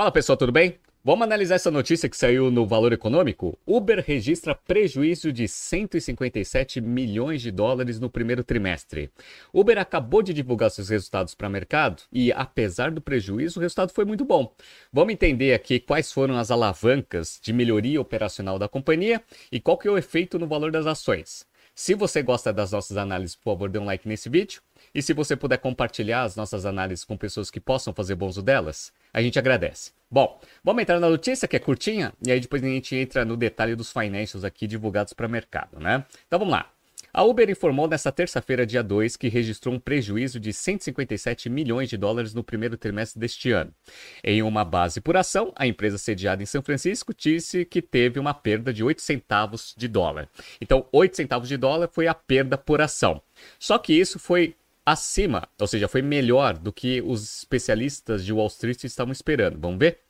Fala pessoal, tudo bem? Vamos analisar essa notícia que saiu no Valor Econômico? Uber registra prejuízo de 157 milhões de dólares no primeiro trimestre. Uber acabou de divulgar seus resultados para o mercado e, apesar do prejuízo, o resultado foi muito bom. Vamos entender aqui quais foram as alavancas de melhoria operacional da companhia e qual que é o efeito no valor das ações. Se você gosta das nossas análises, por favor, dê um like nesse vídeo. E se você puder compartilhar as nossas análises com pessoas que possam fazer bom uso delas, a gente agradece. Bom, vamos entrar na notícia que é curtinha e aí depois a gente entra no detalhe dos financials aqui divulgados para o mercado, né? Então vamos lá. A Uber informou nesta terça-feira, dia 2, que registrou um prejuízo de 157 milhões de dólares no primeiro trimestre deste ano. Em uma base por ação, a empresa sediada em São Francisco disse que teve uma perda de 8 centavos de dólar. Então, 8 centavos de dólar foi a perda por ação. Só que isso foi acima, ou seja, foi melhor do que os especialistas de Wall Street estavam esperando. Vamos ver?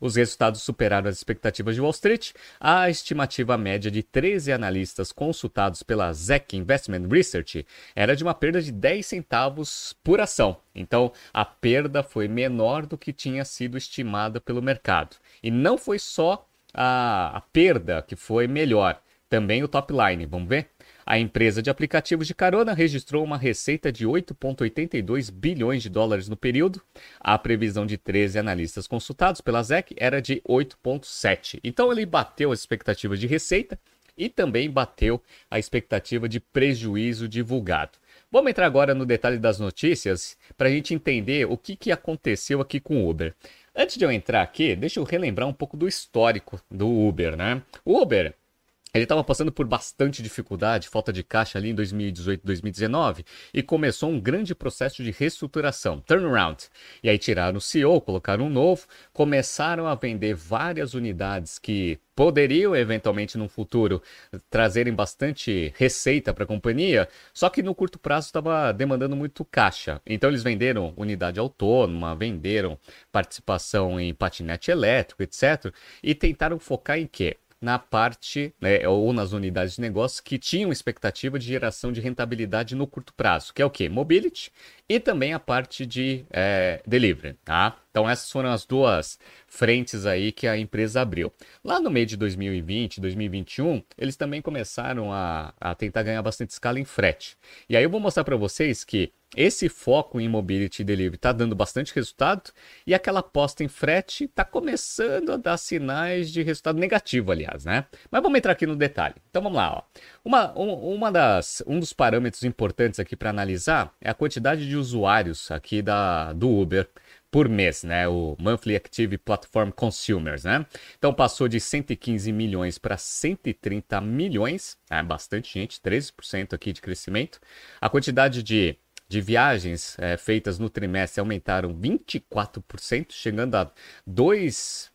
Os resultados superaram as expectativas de Wall Street. A estimativa média de 13 analistas consultados pela ZEC Investment Research era de uma perda de 10 centavos por ação. Então, a perda foi menor do que tinha sido estimada pelo mercado. E não foi só a, a perda que foi melhor, também o top line. Vamos ver? A empresa de aplicativos de carona registrou uma receita de 8,82 bilhões de dólares no período. A previsão de 13 analistas consultados pela ZEC era de 8,7. Então ele bateu as expectativas de receita e também bateu a expectativa de prejuízo divulgado. Vamos entrar agora no detalhe das notícias para a gente entender o que, que aconteceu aqui com o Uber. Antes de eu entrar aqui, deixa eu relembrar um pouco do histórico do Uber, né? O Uber ele estava passando por bastante dificuldade, falta de caixa ali em 2018, 2019 e começou um grande processo de reestruturação, turnaround. E aí tiraram o CEO, colocaram um novo, começaram a vender várias unidades que poderiam eventualmente no futuro trazerem bastante receita para a companhia, só que no curto prazo estava demandando muito caixa. Então eles venderam unidade autônoma, venderam participação em patinete elétrico, etc. E tentaram focar em quê? Na parte, né, ou nas unidades de negócio que tinham expectativa de geração de rentabilidade no curto prazo, que é o que? Mobility e também a parte de é, delivery, tá? Então essas foram as duas frentes aí que a empresa abriu. Lá no meio de 2020, 2021, eles também começaram a, a tentar ganhar bastante escala em frete. E aí eu vou mostrar para vocês que esse foco em mobility delivery está dando bastante resultado e aquela aposta em frete está começando a dar sinais de resultado negativo, aliás, né? Mas vamos entrar aqui no detalhe. Então vamos lá, ó. Uma, um, uma das, um dos parâmetros importantes aqui para analisar é a quantidade de usuários aqui da, do Uber por mês, né? O Monthly Active Platform Consumers, né? Então passou de 115 milhões para 130 milhões, é bastante gente, 13% aqui de crescimento. A quantidade de de viagens é, feitas no trimestre aumentaram 24%, chegando a 2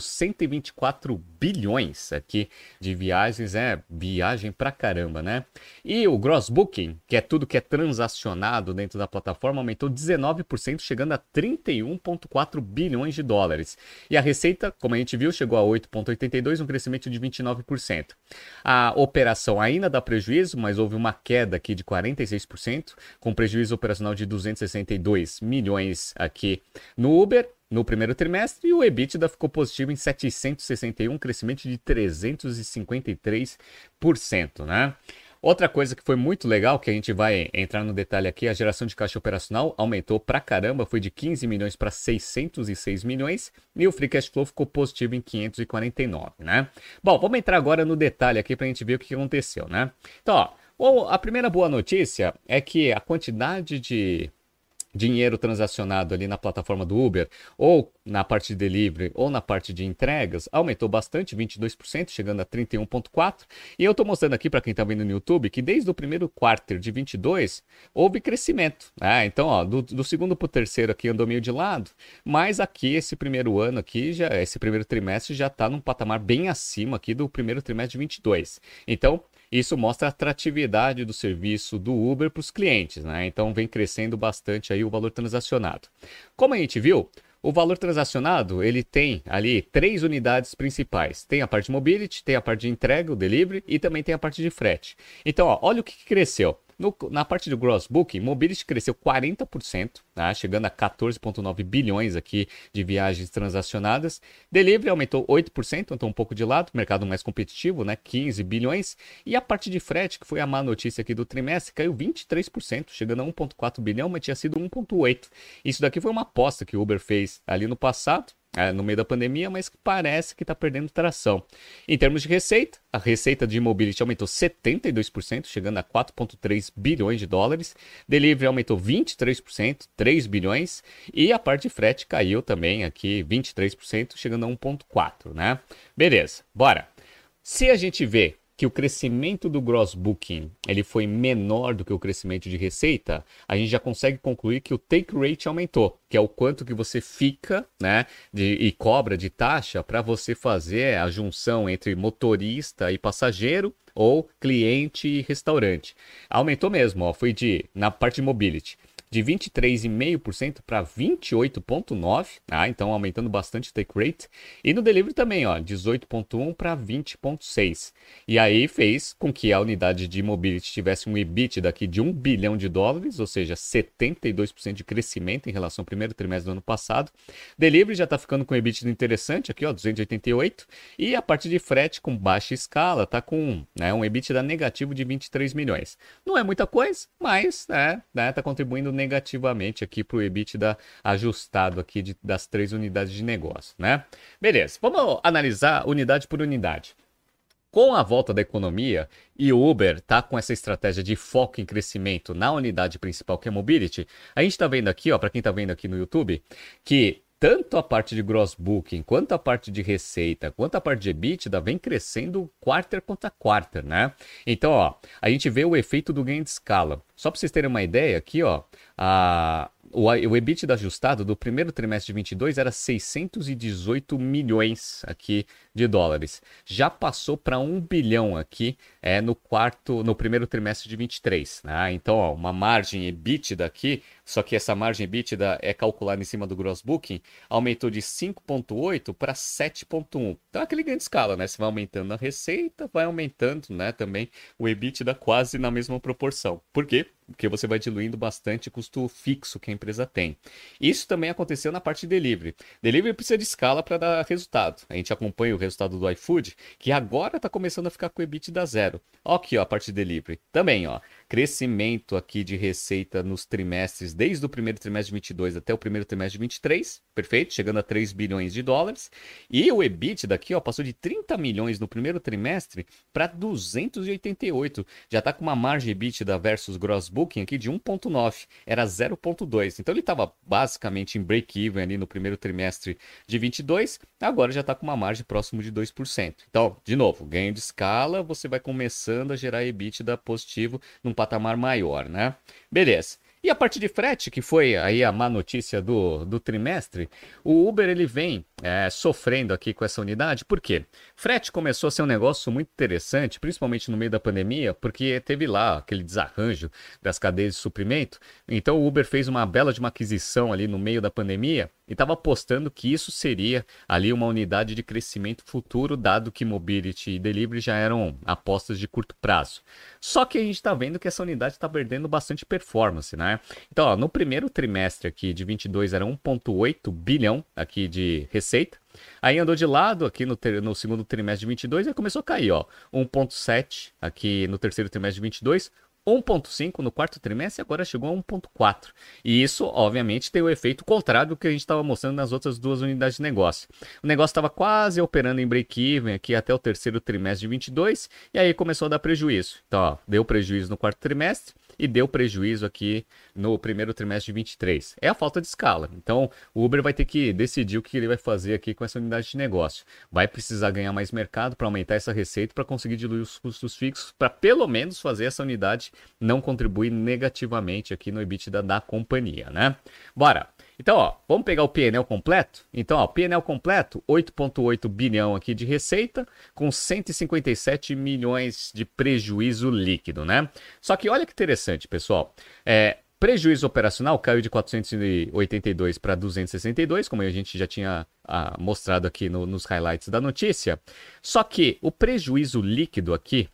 124 bilhões aqui de viagens, é viagem pra caramba, né? E o gross booking, que é tudo que é transacionado dentro da plataforma, aumentou 19%, chegando a 31,4 bilhões de dólares. E a receita, como a gente viu, chegou a 8,82, um crescimento de 29%. A operação ainda dá prejuízo, mas houve uma queda aqui de 46%, com prejuízo operacional de 262 milhões aqui no Uber no primeiro trimestre e o EBITDA ficou positivo em 761, crescimento de 353%, né? Outra coisa que foi muito legal, que a gente vai entrar no detalhe aqui, a geração de caixa operacional aumentou pra caramba, foi de 15 milhões para 606 milhões, e o free cash flow ficou positivo em 549, né? Bom, vamos entrar agora no detalhe aqui pra gente ver o que aconteceu, né? Então, ó, a primeira boa notícia é que a quantidade de dinheiro transacionado ali na plataforma do Uber, ou na parte de delivery, ou na parte de entregas, aumentou bastante, 22%, chegando a 31,4%. E eu estou mostrando aqui para quem está vendo no YouTube que desde o primeiro quarto de 22 houve crescimento. Né? Então, ó, do, do segundo para o terceiro aqui andou meio de lado, mas aqui esse primeiro ano aqui, já, esse primeiro trimestre já está num patamar bem acima aqui do primeiro trimestre de 22. Então, isso mostra a atratividade do serviço do Uber para os clientes, né? Então vem crescendo bastante aí o valor transacionado. Como a gente viu, o valor transacionado ele tem ali três unidades principais. Tem a parte de mobility, tem a parte de entrega, o delivery e também tem a parte de frete. Então, ó, olha o que cresceu. No, na parte do gross booking, Mobility cresceu 40%, tá? chegando a 14,9 bilhões aqui de viagens transacionadas. Delivery aumentou 8%, então um pouco de lado, mercado mais competitivo, né? 15 bilhões. E a parte de frete, que foi a má notícia aqui do trimestre, caiu 23%, chegando a 1,4 bilhão, mas tinha sido 1,8. Isso daqui foi uma aposta que o Uber fez ali no passado, no meio da pandemia, mas que parece que está perdendo tração. Em termos de receita, a receita de mobility aumentou 72%, chegando a 4,3 bilhões de dólares. Delivery aumentou 23%, 3 bilhões. E a parte de frete caiu também aqui 23%, chegando a 1,4, né? Beleza, bora. Se a gente vê que o crescimento do gross booking ele foi menor do que o crescimento de receita, a gente já consegue concluir que o take rate aumentou, que é o quanto que você fica, né, de, e cobra de taxa para você fazer a junção entre motorista e passageiro ou cliente e restaurante. Aumentou mesmo, ó, foi de na parte de mobility de 23,5% para 28,9%, ah, então aumentando bastante o take rate. E no delivery também, ó, 18,1% para 20,6%. E aí fez com que a unidade de mobility tivesse um EBIT daqui de 1 bilhão de dólares, ou seja, 72% de crescimento em relação ao primeiro trimestre do ano passado. Delivery já está ficando com um EBIT interessante aqui, ó, 288. E a parte de frete com baixa escala está com né, um EBIT da negativo de 23 milhões. Não é muita coisa, mas né, né, tá contribuindo negativamente negativamente aqui para o EBITDA ajustado aqui de, das três unidades de negócio, né? Beleza, vamos analisar unidade por unidade. Com a volta da economia e o Uber tá com essa estratégia de foco em crescimento na unidade principal que é Mobility, a gente está vendo aqui, ó, para quem está vendo aqui no YouTube, que tanto a parte de gross booking, quanto a parte de receita, quanto a parte de EBITDA vem crescendo quarter contra quarter, né? Então, ó, a gente vê o efeito do ganho de escala. Só para vocês terem uma ideia aqui, ó, a, o, o EBITDA ajustado do primeiro trimestre de 22 era 618 milhões aqui de dólares. Já passou para 1 bilhão aqui é, no quarto, no primeiro trimestre de 23. Né? Então, ó, uma margem EBITDA aqui só que essa margem EBITDA é calculada em cima do gross booking, aumentou de 5.8 para 7.1. Então é aquele ganho de escala, né? Você vai aumentando a receita, vai aumentando, né, também o EBITDA quase na mesma proporção. Por quê? Porque você vai diluindo bastante custo fixo que a empresa tem. Isso também aconteceu na parte de delivery. Delivery precisa de escala para dar resultado. A gente acompanha o resultado do iFood, que agora está começando a ficar com o EBITDA zero. Ó aqui, ó, a parte de delivery. Também, ó, crescimento aqui de receita nos trimestres, desde o primeiro trimestre de 22 até o primeiro trimestre de 23, perfeito, chegando a 3 bilhões de dólares. E o EBIT daqui, ó, passou de 30 milhões no primeiro trimestre para 288. Já está com uma margem EBITDA versus gross booking aqui de 1.9, era 0.2. Então ele estava basicamente em break-even ali no primeiro trimestre de 22, agora já está com uma margem próximo de 2%. Então, de novo, ganho de escala, você vai começando a gerar EBITDA positivo num patamar maior, né? Beleza. E a parte de frete, que foi aí a má notícia do, do trimestre, o Uber ele vem é, sofrendo aqui com essa unidade, por quê? Frete começou a ser um negócio muito interessante, principalmente no meio da pandemia, porque teve lá aquele desarranjo das cadeias de suprimento, então o Uber fez uma bela de uma aquisição ali no meio da pandemia e estava apostando que isso seria ali uma unidade de crescimento futuro, dado que mobility e delivery já eram apostas de curto prazo. Só que a gente está vendo que essa unidade está perdendo bastante performance, né? Então, ó, no primeiro trimestre aqui de 22 era 1,8 bilhão aqui de receita. Aí andou de lado aqui no, ter, no segundo trimestre de 22 e começou a cair, ó. 1.7 aqui no terceiro trimestre de 22, 1,5 no quarto trimestre e agora chegou a 1,4. E isso, obviamente, tem o efeito contrário do que a gente estava mostrando nas outras duas unidades de negócio. O negócio estava quase operando em break-even aqui até o terceiro trimestre de 22 e aí começou a dar prejuízo. Então, ó, deu prejuízo no quarto trimestre e deu prejuízo aqui no primeiro trimestre de 23. É a falta de escala. Então, o Uber vai ter que decidir o que ele vai fazer aqui com essa unidade de negócio. Vai precisar ganhar mais mercado para aumentar essa receita, para conseguir diluir os custos fixos, para pelo menos fazer essa unidade não contribuir negativamente aqui no EBITDA da companhia, né? Bora! Então, ó, vamos pegar o PNL completo? Então, ó, PNL completo, 8,8 bilhão aqui de receita, com 157 milhões de prejuízo líquido, né? Só que olha que interessante, pessoal. É, prejuízo operacional caiu de 482 para 262, como a gente já tinha ah, mostrado aqui no, nos highlights da notícia. Só que o prejuízo líquido aqui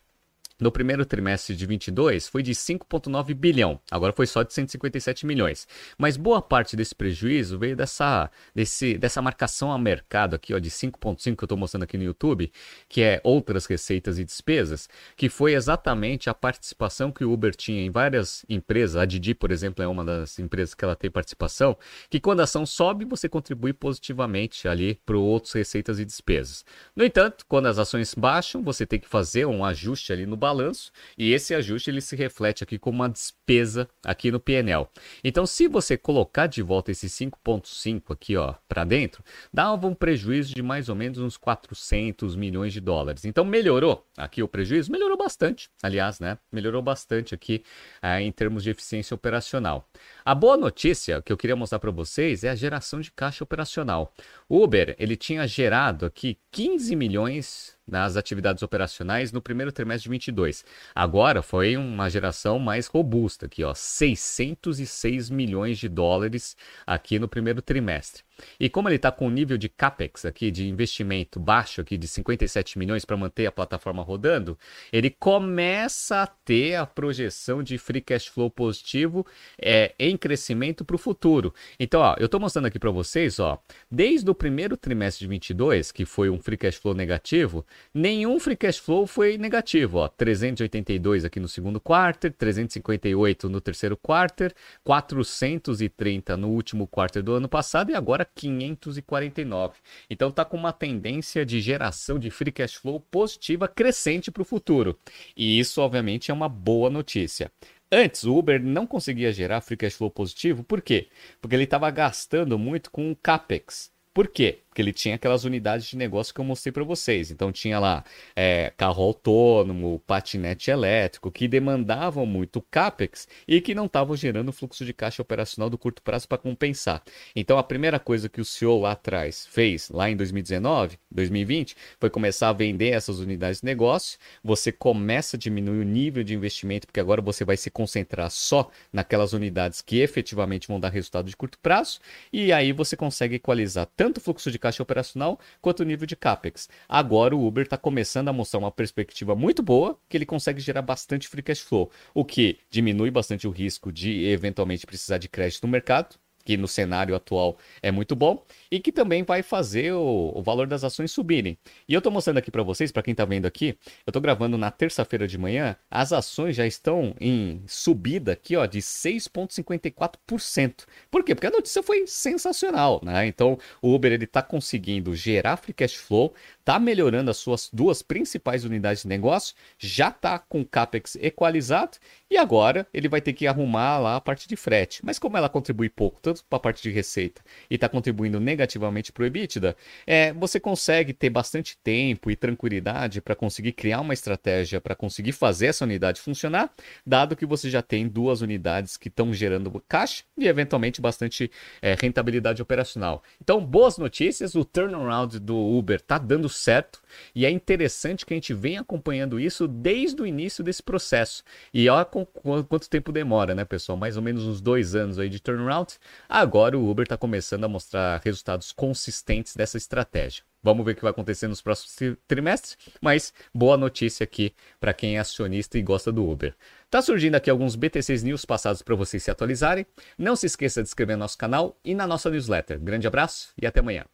no primeiro trimestre de 22 foi de 5,9 bilhão, agora foi só de 157 milhões. Mas boa parte desse prejuízo veio dessa, desse, dessa marcação a mercado aqui, ó, de 5,5 que eu estou mostrando aqui no YouTube, que é outras receitas e despesas, que foi exatamente a participação que o Uber tinha em várias empresas. A Didi, por exemplo, é uma das empresas que ela tem participação, que quando a ação sobe, você contribui positivamente ali para outras receitas e despesas. No entanto, quando as ações baixam, você tem que fazer um ajuste ali no balanço balanço e esse ajuste ele se reflete aqui como uma despesa aqui no PNL. Então, se você colocar de volta esse 5.5 aqui, ó, para dentro, dava um prejuízo de mais ou menos uns 400 milhões de dólares. Então, melhorou aqui o prejuízo? Melhorou bastante, aliás, né? Melhorou bastante aqui é, em termos de eficiência operacional. A boa notícia que eu queria mostrar para vocês é a geração de caixa operacional. Uber, ele tinha gerado aqui 15 milhões nas atividades operacionais no primeiro trimestre de 22. Agora foi uma geração mais robusta aqui, ó, 606 milhões de dólares aqui no primeiro trimestre. E como ele está com um nível de capex aqui, de investimento baixo aqui de 57 milhões para manter a plataforma rodando, ele começa a ter a projeção de free cash flow positivo é, em crescimento para o futuro. Então, ó, eu estou mostrando aqui para vocês, ó, desde o primeiro trimestre de 22, que foi um free cash flow negativo, nenhum free cash flow foi negativo, ó, 382 aqui no segundo quarter, 358 no terceiro quarter, 430 no último quarter do ano passado e agora 549. Então está com uma tendência de geração de free cash flow positiva crescente para o futuro. E isso, obviamente, é uma boa notícia. Antes, o Uber não conseguia gerar free cash flow positivo, por quê? Porque ele estava gastando muito com o CAPEX. Por quê? Porque ele tinha aquelas unidades de negócio que eu mostrei para vocês. Então tinha lá é, carro autônomo, patinete elétrico, que demandavam muito capex e que não estavam gerando fluxo de caixa operacional do curto prazo para compensar. Então a primeira coisa que o CEO lá atrás fez, lá em 2019, 2020, foi começar a vender essas unidades de negócio. Você começa a diminuir o nível de investimento, porque agora você vai se concentrar só naquelas unidades que efetivamente vão dar resultado de curto prazo, e aí você consegue equalizar tanto o fluxo de caixa operacional quanto o nível de capex. Agora o Uber está começando a mostrar uma perspectiva muito boa, que ele consegue gerar bastante free cash flow, o que diminui bastante o risco de eventualmente precisar de crédito no mercado, que no cenário atual é muito bom e que também vai fazer o, o valor das ações subirem. E eu estou mostrando aqui para vocês, para quem está vendo aqui, eu estou gravando na terça-feira de manhã, as ações já estão em subida aqui, ó, de 6,54%. Por quê? Porque a notícia foi sensacional, né? Então, o Uber ele está conseguindo gerar free cash flow, está melhorando as suas duas principais unidades de negócio, já está com capex equalizado e agora ele vai ter que arrumar lá a parte de frete. Mas como ela contribui pouco, tanto para a parte de receita e está contribuindo negativamente para o EBITDA, é, você consegue ter bastante tempo e tranquilidade para conseguir criar uma estratégia para conseguir fazer essa unidade funcionar, dado que você já tem duas unidades que estão gerando caixa e eventualmente bastante é, rentabilidade operacional. Então, boas notícias, o turnaround do Uber está dando certo e é interessante que a gente venha acompanhando isso desde o início desse processo. E olha quanto tempo demora, né, pessoal? Mais ou menos uns dois anos aí de turnaround. Agora o Uber está começando a mostrar resultados consistentes dessa estratégia. Vamos ver o que vai acontecer nos próximos trimestres, mas boa notícia aqui para quem é acionista e gosta do Uber. Tá surgindo aqui alguns BTCs News passados para vocês se atualizarem. Não se esqueça de inscrever no nosso canal e na nossa newsletter. Grande abraço e até amanhã.